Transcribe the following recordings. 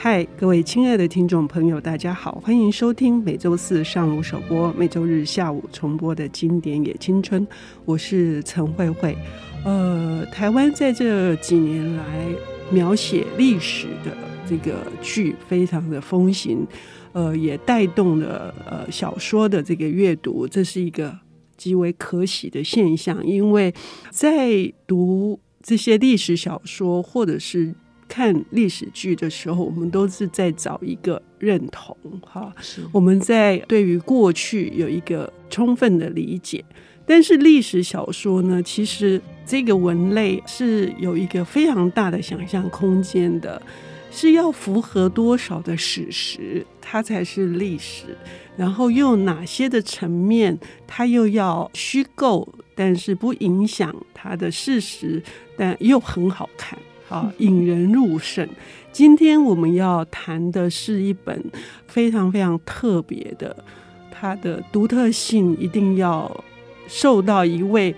嗨，各位亲爱的听众朋友，大家好，欢迎收听每周四上午首播、每周日下午重播的经典也青春。我是陈慧慧。呃，台湾在这几年来描写历史的这个剧非常的风行，呃，也带动了呃小说的这个阅读，这是一个极为可喜的现象。因为在读这些历史小说或者是看历史剧的时候，我们都是在找一个认同，哈，我们在对于过去有一个充分的理解。但是历史小说呢，其实这个文类是有一个非常大的想象空间的，是要符合多少的史实，它才是历史。然后又有哪些的层面，它又要虚构，但是不影响它的事实，但又很好看。好，引人入胜。今天我们要谈的是一本非常非常特别的，它的独特性一定要受到一位。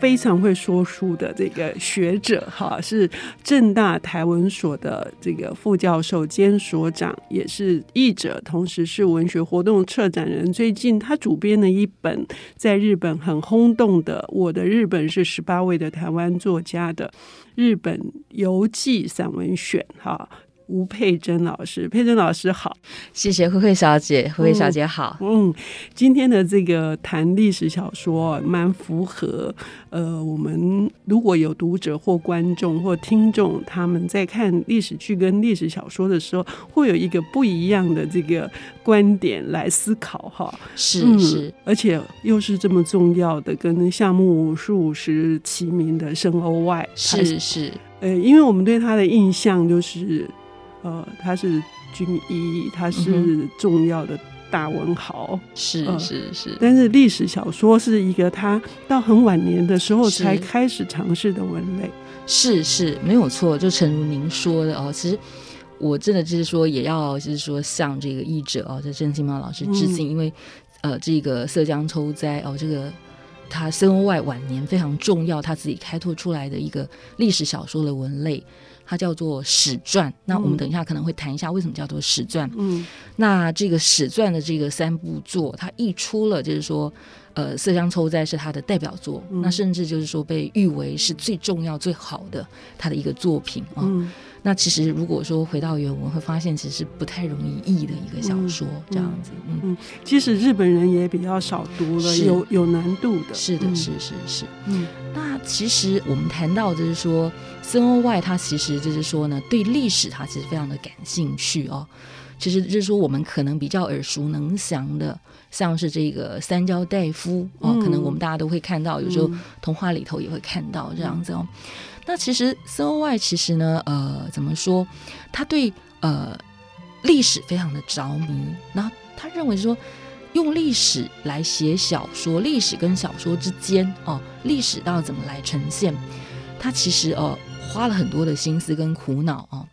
非常会说书的这个学者哈，是正大台文所的这个副教授兼所长，也是译者，同时是文学活动策展人。最近他主编了一本在日本很轰动的《我的日本是十八位的台湾作家的日本游记散文选》哈。吴佩珍老师，佩珍老师好，谢谢慧慧小姐，慧慧小姐好。嗯，今天的这个谈历史小说，蛮符合呃，我们如果有读者或观众或听众，他们在看历史剧跟历史小说的时候，会有一个不一样的这个观点来思考哈。是是、嗯，而且又是这么重要的，跟夏目漱石齐名的生欧外，是是，呃，因为我们对他的印象就是。呃，他是军医，他是重要的大文豪，是是是。但是历史小说是一个他到很晚年的时候才开始尝试的文类，是是没有错。就诚如您说的哦，其实我真的就是说，也要就是说向这个译者哦，这郑清茂老师致敬，嗯、因为呃，这个涩江抽灾哦，这个他森鸥外晚年非常重要，他自己开拓出来的一个历史小说的文类。它叫做史传，那我们等一下可能会谈一下为什么叫做史传。嗯，那这个史传的这个三部作，它一出了，就是说，呃，色香抽在是他的代表作，嗯，那甚至就是说被誉为是最重要、最好的他的一个作品啊。嗯那其实，如果说回到原文，会发现其实是不太容易译的一个小说，嗯、这样子。嗯嗯，其实日本人也比较少读了，有有难度的。是的，是是是。嗯，那其实我们谈到就是说，森鸥外他其实就是说呢，对历史他其实非常的感兴趣哦。其实就是说，我们可能比较耳熟能详的，像是这个三交代夫哦，可能我们大家都会看到，有时候童话里头也会看到这样子哦。那其实森鸥外其实呢，呃，怎么说？他对呃历史非常的着迷，然后他认为说，用历史来写小说，历史跟小说之间哦，历史到怎么来呈现？他其实呃花了很多的心思跟苦恼哦。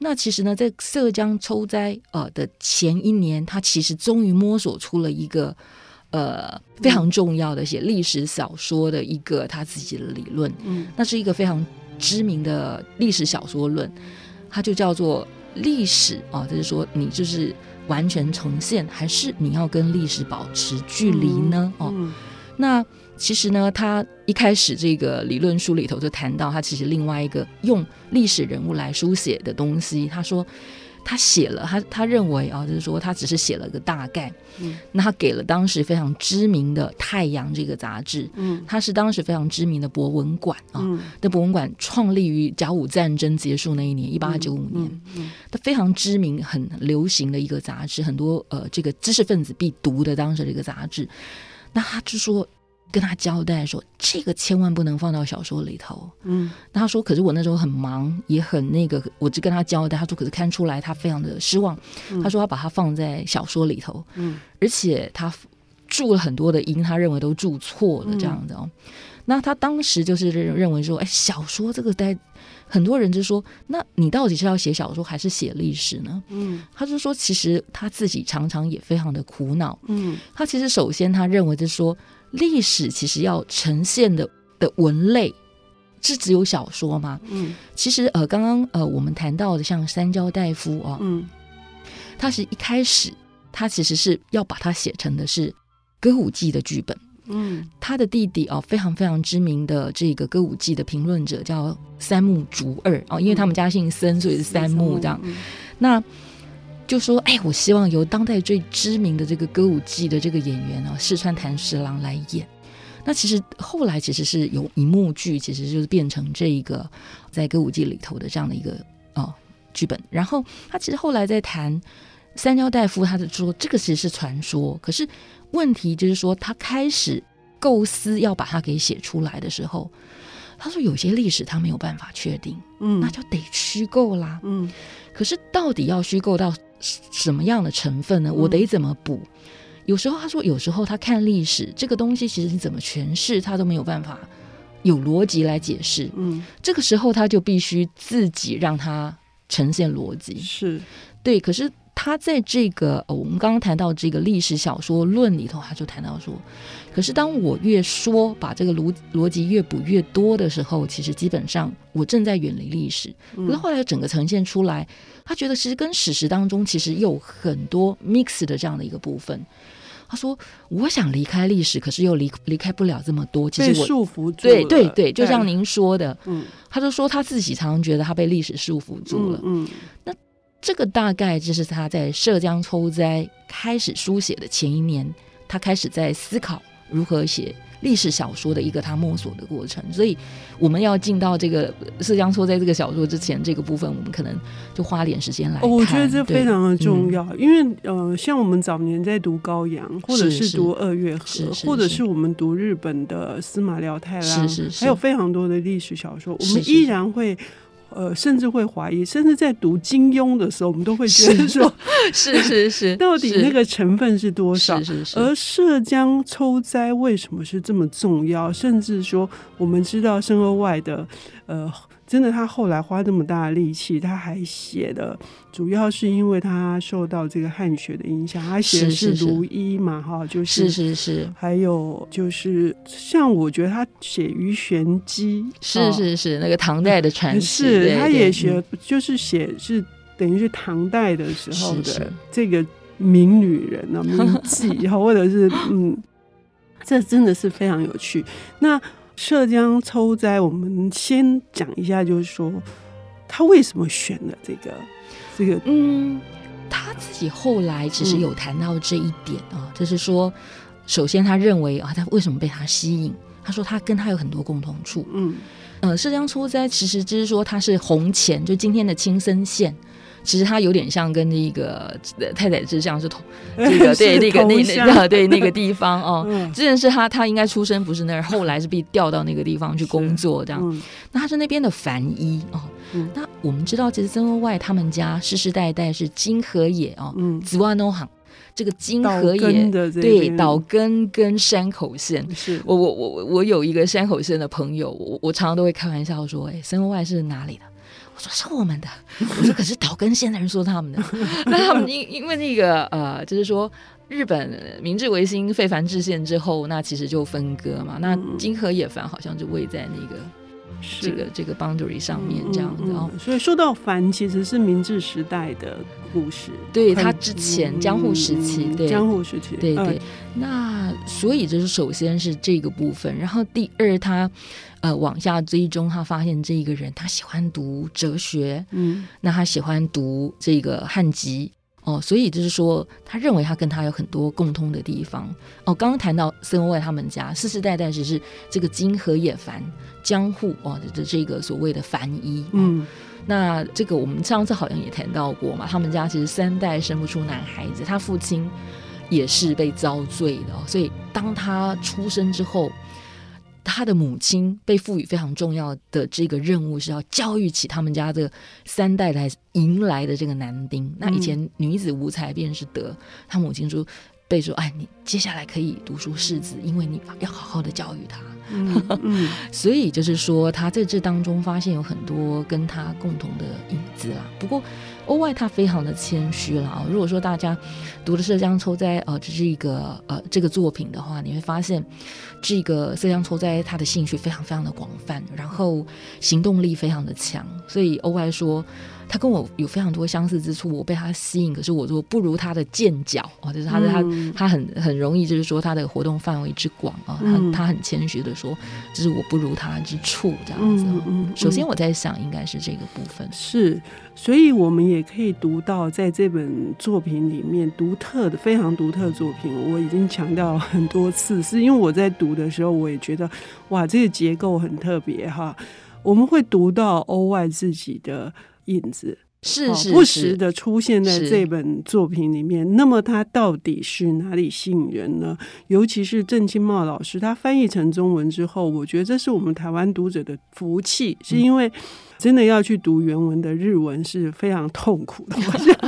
那其实呢，在浙江抽灾呃的前一年，他其实终于摸索出了一个。呃，非常重要的写历史小说的一个他自己的理论，嗯，那是一个非常知名的历史小说论，它就叫做历史啊，就是说你就是完全呈现，还是你要跟历史保持距离呢？哦，那其实呢，他一开始这个理论书里头就谈到，他其实另外一个用历史人物来书写的东西，他说。他写了，他他认为啊，就是说他只是写了个大概。嗯，那他给了当时非常知名的《太阳》这个杂志。嗯，他是当时非常知名的博文馆啊。嗯，的博文馆创立于甲午战争结束那一年，一八九五年。嗯，嗯，他非常知名、很流行的一个杂志，很多呃这个知识分子必读的当时的一个杂志。那他就说。跟他交代说，这个千万不能放到小说里头。嗯，他说，可是我那时候很忙，也很那个，我就跟他交代。他说，可是看出来他非常的失望。嗯、他说，他把它放在小说里头。嗯，而且他注了很多的音，他认为都注错了这样子哦。嗯、那他当时就是认为说，哎，小说这个在很多人就说，那你到底是要写小说还是写历史呢？嗯，他就说，其实他自己常常也非常的苦恼。嗯，他其实首先他认为就是说。历史其实要呈现的的文类，是只有小说吗？嗯，其实呃，刚刚呃，我们谈到的像三焦大夫哦，嗯，他是一开始他其实是要把它写成的是歌舞伎的剧本。嗯，他的弟弟哦，非常非常知名的这个歌舞伎的评论者叫三木竹二哦，因为他们家姓森，所以是三木这样。嗯、那就说，哎，我希望由当代最知名的这个歌舞伎的这个演员哦，四川弹十郎来演。那其实后来其实是有一幕剧，其实就是变成这一个在歌舞伎里头的这样的一个哦剧本。然后他其实后来在谈三焦大夫，他就说这个其实是传说，可是。问题就是说，他开始构思要把它给写出来的时候，他说有些历史他没有办法确定，嗯，那就得虚构啦，嗯。可是到底要虚构到什么样的成分呢？我得怎么补？嗯、有时候他说，有时候他看历史这个东西，其实你怎么诠释，他都没有办法有逻辑来解释，嗯。这个时候他就必须自己让他呈现逻辑，是对。可是。他在这个我们刚刚谈到这个历史小说论里头，他就谈到说，可是当我越说把这个逻逻辑越补越多的时候，其实基本上我正在远离历史。可是后来整个呈现出来，他觉得其实跟史实当中其实有很多 mix 的这样的一个部分。他说：“我想离开历史，可是又离离开不了这么多。其实我束缚住对对对，就像您说的，嗯，他就说他自己常常觉得他被历史束缚住了，嗯，嗯那。”这个大概就是他在涉江抽灾开始书写的前一年，他开始在思考如何写历史小说的一个他摸索的过程。所以，我们要进到这个涉江抽灾这个小说之前，这个部分我们可能就花点时间来看。我觉得这非常的重要，嗯、因为呃，像我们早年在读高阳，或者是读二月河，或者是我们读日本的司马辽太郎，是是是，还有非常多的历史小说，我们依然会。呃，甚至会怀疑，甚至在读金庸的时候，我们都会觉得说，是 是是，是，到底那个成分是多少？是是是。而涉江抽灾为什么是这么重要？甚至说，我们知道申鸥外的呃。真的，他后来花这么大的力气，他还写的，主要是因为他受到这个汉学的影响。他写的是卢一嘛，哈，就是是是是，还有就是像我觉得他写鱼玄机，是是是，那个唐代的传奇，是他也学，就是写是等于是唐代的时候的这个名女人啊，名妓，或者是嗯，这真的是非常有趣。那。涉江抽灾，我们先讲一下，就是说他为什么选了这个这个？嗯，他自己后来其实有谈到这一点啊，嗯、就是说，首先他认为啊，他为什么被他吸引？他说他跟他有很多共同处。嗯，呃，涉江抽灾其实就是说他是红前，就今天的青森县。其实他有点像跟那个太宰治像是同 这个对那个那那 对那个地方哦，之前是他他应该出生不是那儿，后来是被调到那个地方去工作这样。嗯、那他是那边的凡医哦。嗯、那我们知道，其实曾国外他们家世世代代是金河野哦，紫湾农行。这个金河野对岛根跟山口县。是。我我我我有一个山口县的朋友，我我常常都会开玩笑说，哎，曾国外是哪里的？说是我们的，我说可是岛根县的人说他们的，那他们因因为那个呃，就是说日本明治维新废藩置县之后，那其实就分割嘛，那金河野藩好像就位在那个这个这个 boundary 上面这样子哦。所以说到凡，其实是明治时代的故事，对他之前江户时期，对江户时期，对对。那所以就是首先是这个部分，然后第二他。呃，往下追踪，他发现这一个人，他喜欢读哲学，嗯，那他喜欢读这个汉籍哦，所以就是说，他认为他跟他有很多共通的地方哦。刚刚谈到森鸥外他们家世世代代只是这个金河野繁江户哦的这个所谓的藩医，嗯，那这个我们上次好像也谈到过嘛，他们家其实三代生不出男孩子，他父亲也是被遭罪的哦，所以当他出生之后。他的母亲被赋予非常重要的这个任务，是要教育起他们家的三代来迎来的这个男丁。那以前女子无才便是德，他母亲说被说，哎，你接下来可以读书识字，因为你要好好的教育他。嗯嗯、所以就是说他在这当中发现有很多跟他共同的影子啦。不过欧外他非常的谦虚了啊。如果说大家读了《涉江抽灾》呃，这是一个呃这个作品的话，你会发现这个射江抽灾他的兴趣非常非常的广泛，然后行动力非常的强，所以欧外说。他跟我有非常多相似之处，我被他吸引。可是我说不如他的剑脚啊，就是他的、嗯、他他很很容易，就是说他的活动范围之广啊，他他很谦虚的说，就是我不如他之处这样子。首先我在想，应该是这个部分是，所以我们也可以读到在这本作品里面独特的、非常独特的作品。我已经强调很多次，是因为我在读的时候，我也觉得哇，这个结构很特别哈。我们会读到欧外自己的。影子。是是不时的出现在这本作品里面。那么它到底是哪里吸引人呢？尤其是郑清茂老师，他翻译成中文之后，我觉得这是我们台湾读者的福气，是因为真的要去读原文的日文是非常痛苦的。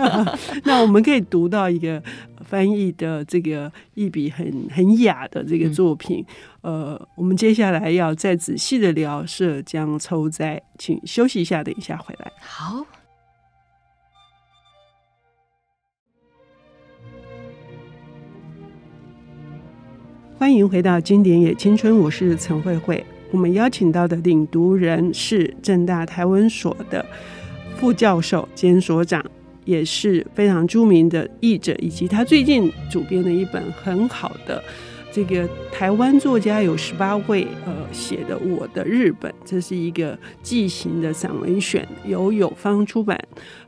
那我们可以读到一个翻译的这个一笔很很雅的这个作品。呃，我们接下来要再仔细的聊涉江抽灾，请休息一下，等一下回来。好，欢迎回到经典也青春，我是陈慧慧。我们邀请到的领读人是正大台文所的副教授兼所长，也是非常著名的译者，以及他最近主编的一本很好的。这个台湾作家有十八位，呃，写的《我的日本》，这是一个季行的散文选，由友方出版。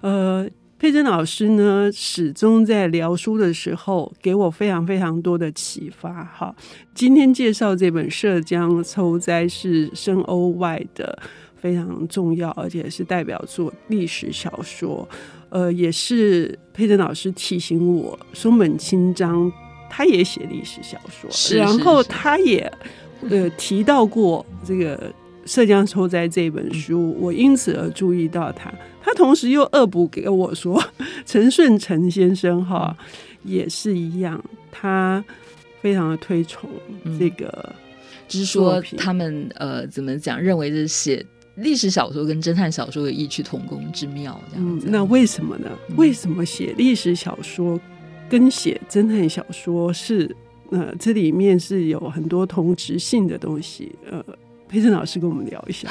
呃，佩珍老师呢，始终在聊书的时候给我非常非常多的启发。哈，今天介绍这本《涉江抽灾》是深欧外的非常重要，而且是代表作历史小说。呃，也是佩珍老师提醒我，松本清张。他也写历史小说，是是是，然后他也呃提到过这个《涉江抽灾》这本书，我因此而注意到他。他同时又恶补给我说，陈顺成先生哈也是一样，他非常的推崇这个、嗯，就是说他们呃怎么讲，认为是写历史小说跟侦探小说有异曲同工之妙这样子、嗯。那为什么呢？为什么写历史小说？跟写侦探小说是，呃，这里面是有很多同质性的东西。呃，佩珍老师跟我们聊一下。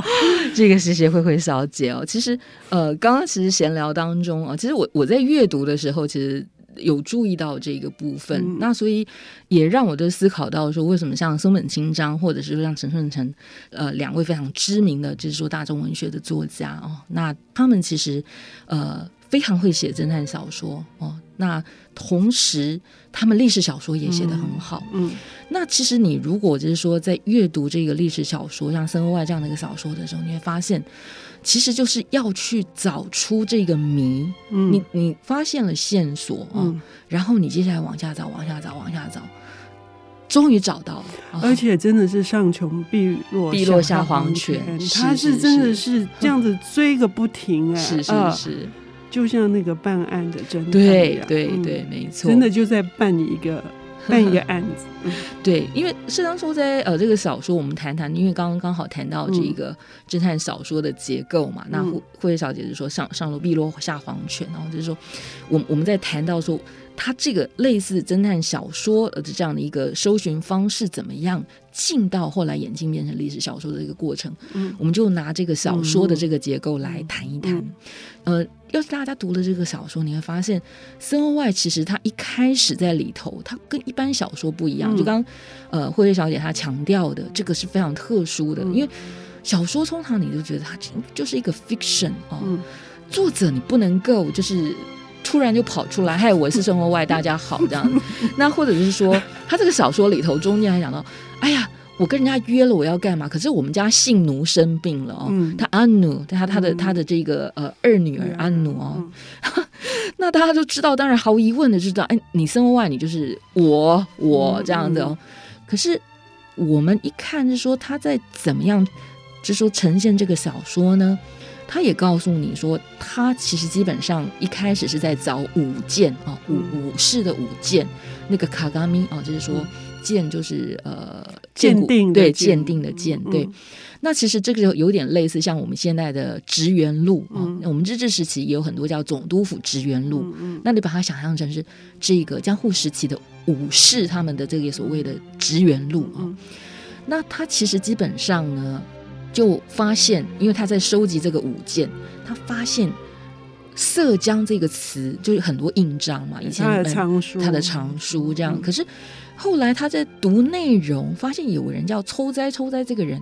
这个谢谢慧慧小姐哦。其实，呃，刚刚其实闲聊当中啊，其实我我在阅读的时候，其实有注意到这个部分。嗯、那所以也让我就思考到说，为什么像松本清张，或者是说像陈顺成，呃，两位非常知名的，就是说大众文学的作家哦，那他们其实呃非常会写侦探小说哦。那同时，他们历史小说也写得很好。嗯，嗯，那其实你如果就是说在阅读这个历史小说，像《森欧外》这样的一个小说的时候，你会发现，其实就是要去找出这个谜。嗯，你你发现了线索啊，嗯，然后你接下来往下找，往下找，往下找，终于找到了。而且真的是上穷碧落碧落下黄泉，他是真的是这样子追个不停哎，是。是是就像那个办案的侦探，对对对，没错，真的就在办一个 办一个案子。对，因为是当初在呃这个小说，我们谈谈，因为刚刚刚好谈到这个侦探小说的结构嘛。那慧慧小姐就说上上楼碧落下黄泉，然后就是说，我我们在谈到说。他这个类似侦探小说的这样的一个搜寻方式怎么样进到后来演进变成历史小说的一个过程？嗯，我们就拿这个小说的这个结构来谈一谈。呃，要是大家读了这个小说，你会发现森鸥外其实他一开始在里头，他跟一般小说不一样。就刚呃慧慧小姐她强调的，这个是非常特殊的，因为小说通常你就觉得它就是一个 fiction 哦，作者你不能够就是。突然就跑出来，嗨，我是生活外，大家好，这样。那或者就是说，他这个小说里头中间还讲到，哎呀，我跟人家约了，我要干嘛？可是我们家姓奴生病了哦，嗯、他阿努，他他的他的这个呃二女儿阿努哦，嗯、那大家都知道，当然毫无疑问的知道，哎，你森鸥外，你就是我我这样的哦。可是我们一看是说他在怎么样，就是说呈现这个小说呢？他也告诉你说，他其实基本上一开始是在找舞剑啊，武武士的舞剑，那个卡嘎咪啊，就是说鉴就是呃鉴定对鉴定的鉴对。嗯那其实这个就有点类似像我们现在的职员录啊，嗯、我们日治时期也有很多叫总督府职员录。那你把它想象成是这个江户时期的武士他们的这个所谓的职员录啊。嗯、那他其实基本上呢，就发现，因为他在收集这个武件，他发现“色江”这个词就是很多印章嘛，以前他的藏书，他的藏书这样。嗯、可是后来他在读内容，发现有人叫抽灾抽灾这个人。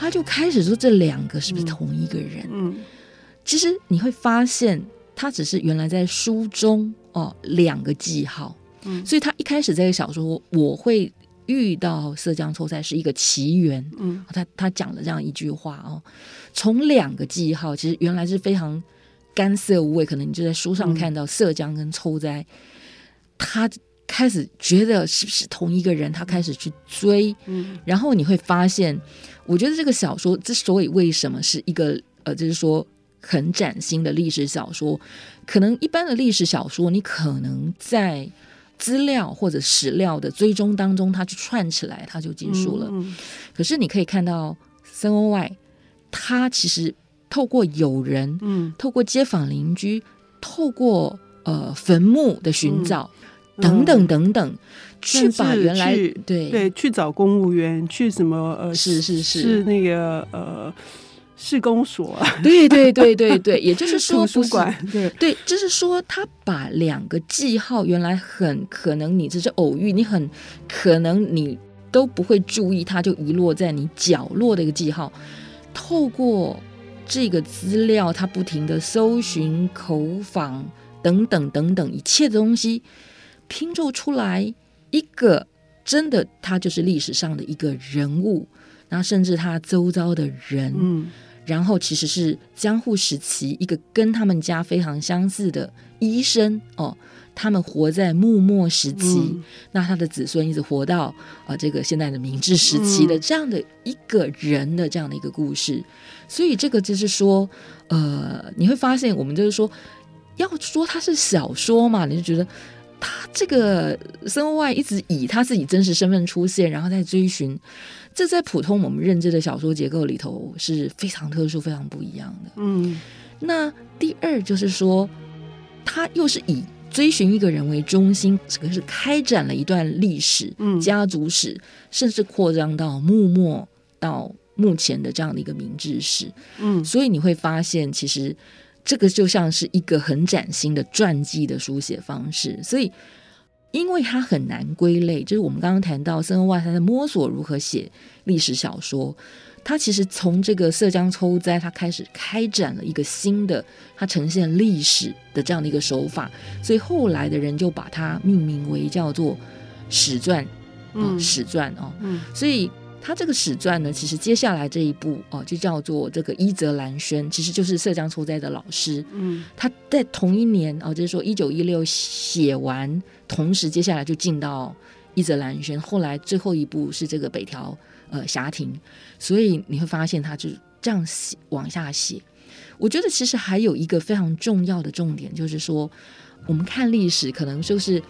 他就开始说这两个是不是同一个人？嗯，嗯，其实你会发现，他只是原来在书中哦两个记号，嗯，所以他一开始在小说我会遇到色江抽灾是一个奇缘，嗯，他他讲了这样一句话哦，从两个记号，其实原来是非常干涩无味，可能你就在书上看到色江跟抽灾，嗯、他开始觉得是不是同一个人，他开始去追，嗯，然后你会发现。我觉得这个小说之所以为什么是一个呃，就是说很崭新的历史小说，可能一般的历史小说，你可能在资料或者史料的追踪当中，它去串起来，它就结束了。嗯嗯、可是你可以看到森鸥外，他其实透过友人，嗯，透过街坊邻居，透过呃坟墓的寻找。嗯等等等等，去把原来对对去找公务员，去什么呃是是是是那个呃市公所，啊对对对对对，也就是说图书馆对对，就是说他把两个记号原来很可能你只是偶遇，你很可能你都不会注意，它就遗落在你角落的一个记号，透过这个资料，他不停的搜寻口访等等等等一切的东西。拼凑出来一个真的，他就是历史上的一个人物，然后甚至他周遭的人，嗯，然后其实是江户时期一个跟他们家非常相似的医生哦，他们活在幕末时期，嗯、那他的子孙一直活到啊、呃、这个现在的明治时期的这样的一个人的这样的一个故事，嗯、所以这个就是说，呃，你会发现我们就是说，要说它是小说嘛，你就觉得。他这个森鸥外一直以他自己真实身份出现，然后在追寻，这在普通我们认知的小说结构里头是非常特殊、非常不一样的。嗯，那第二就是说，他又是以追寻一个人为中心，这个是开展了一段历史、嗯、家族史，甚至扩张到幕末到目前的这样的一个明治史。嗯，所以你会发现，其实。这个就像是一个很崭新的传记的书写方式，所以因为它很难归类，就是我们刚刚谈到森鸥外他在摸索如何写历史小说，他其实从这个色江抽灾，他开始开展了一个新的他呈现历史的这样的一个手法，所以后来的人就把它命名为叫做史传，嗯，史传哦，嗯，所以。他这个史传呢，其实接下来这一部哦，就叫做这个伊泽兰轩，其实就是色江抽哉的老师。嗯，他在同一年哦，就是说一九一六写完，同时接下来就进到伊泽兰轩，后来最后一部是这个北条呃霞亭，所以你会发现他就这样写往下写。我觉得其实还有一个非常重要的重点，就是说我们看历史可能就是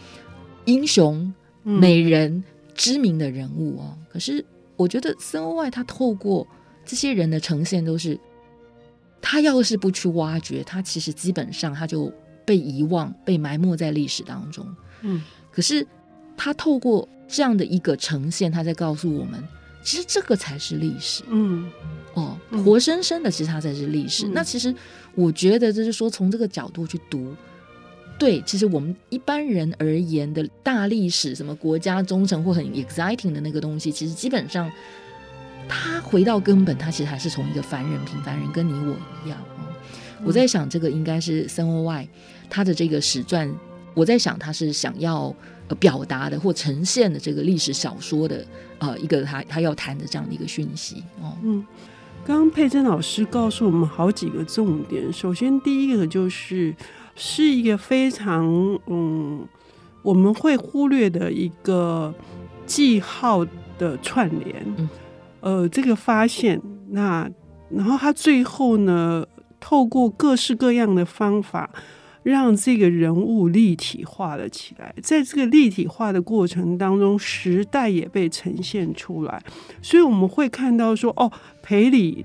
英雄、美人、嗯、知名的人物哦，可是。我觉得森欧外他透过这些人的呈现，都是他要是不去挖掘，他其实基本上他就被遗忘、被埋没在历史当中。嗯，可是他透过这样的一个呈现，他在告诉我们，其实这个才是历史。嗯，哦，活生生的，其实它才是历史。嗯，那其实我觉得，就是说从这个角度去读。对，其实我们一般人而言的大历史，什么国家忠诚或很 exciting 的那个东西，其实基本上，他回到根本，他其实还是从一个凡人、平凡人，跟你我一样。嗯，我在想，这个应该是森欧外他的这个史传，我在想他是想要表达的或呈现的这个历史小说的呃一个他他要谈的这样的一个讯息。哦，嗯，刚刚佩珍老师告诉我们好几个重点，首先第一个就是。是一个非常嗯，我们会忽略的一个记号的串联，嗯、呃，这个发现，那然后他最后呢，透过各式各样的方法，让这个人物立体化了起来。在这个立体化的过程当中，时代也被呈现出来，所以我们会看到说，哦，裴礼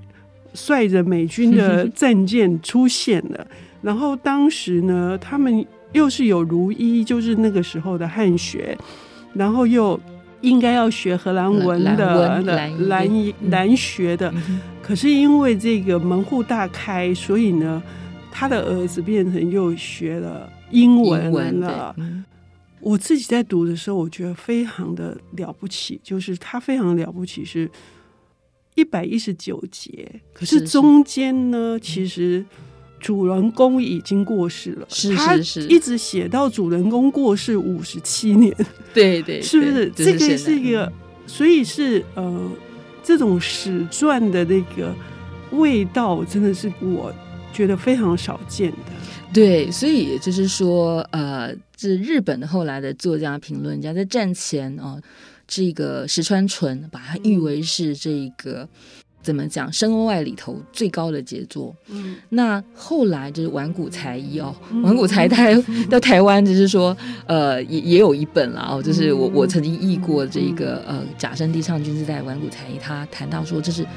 率着美军的 战舰出现了，然后当时呢，他们又是有如医，就是那个时候的汉学，然后又。应该要学荷兰文的兰兰兰学的，可是因为这个门户大开，所以呢，他的儿子变成又学了英文了。我自己在读的时候，我觉得非常的了不起，就是他非常了不起，是一百一十九节，可是中间呢，其实。主人公已经过世了，是是是，一直写到主人公过世五十七年，对对，是不是？这个是一个，所以是呃，这种史传的那个味道，真的是我觉得非常少见的。对，所以也就是说，呃，这日本的后来的作家评论家在战前哦，这个石川纯把它誉为是这个。怎么讲？深欧外里头最高的杰作。嗯，那后来就是丸谷财一哦，丸谷财他到台湾就是说，呃，也也有一本了哦，就是我我曾经译过这个呃甲申地上君之代丸谷财一，他谈到说这是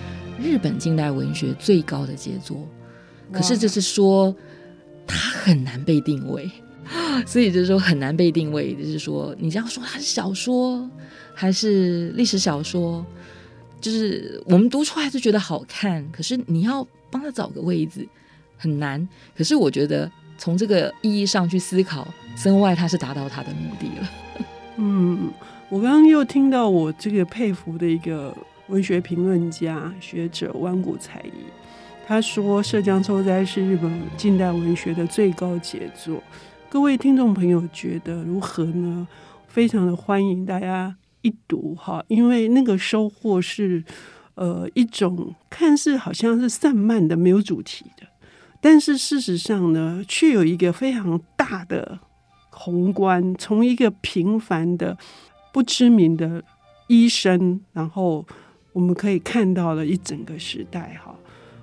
日本近代文学最高的杰作，可是就是说它很难被定位，所以就是说很难被定位，就是说你这样说它是小说还是历史小说？就是我们读出来就觉得好看，可是你要帮他找个位置很难。可是我觉得从这个意义上去思考，森鸥外他是达到他的目的了。嗯，我刚刚又听到我这个佩服的一个文学评论家学者丸谷财一，他说《涉江秋哉》是日本近代文学的最高杰作。各位听众朋友觉得如何呢？非常的欢迎大家。一读哈，因为那个收获是，呃，一种看似好像是散漫的、没有主题的，但是事实上呢，却有一个非常大的宏观。从一个平凡的、不知名的医生，然后我们可以看到了一整个时代哈，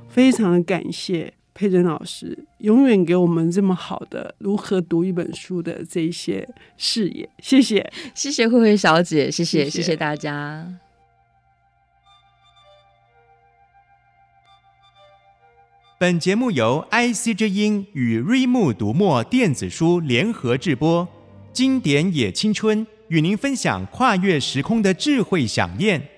非常的感谢。佩珍老师永远给我们这么好的如何读一本书的这些视野，谢谢，谢谢慧慧小姐，谢谢，谢谢，谢谢大家。本节目由 IC 之音与瑞木读墨电子书联合制播，经典也青春与您分享跨越时空的智慧饗宴。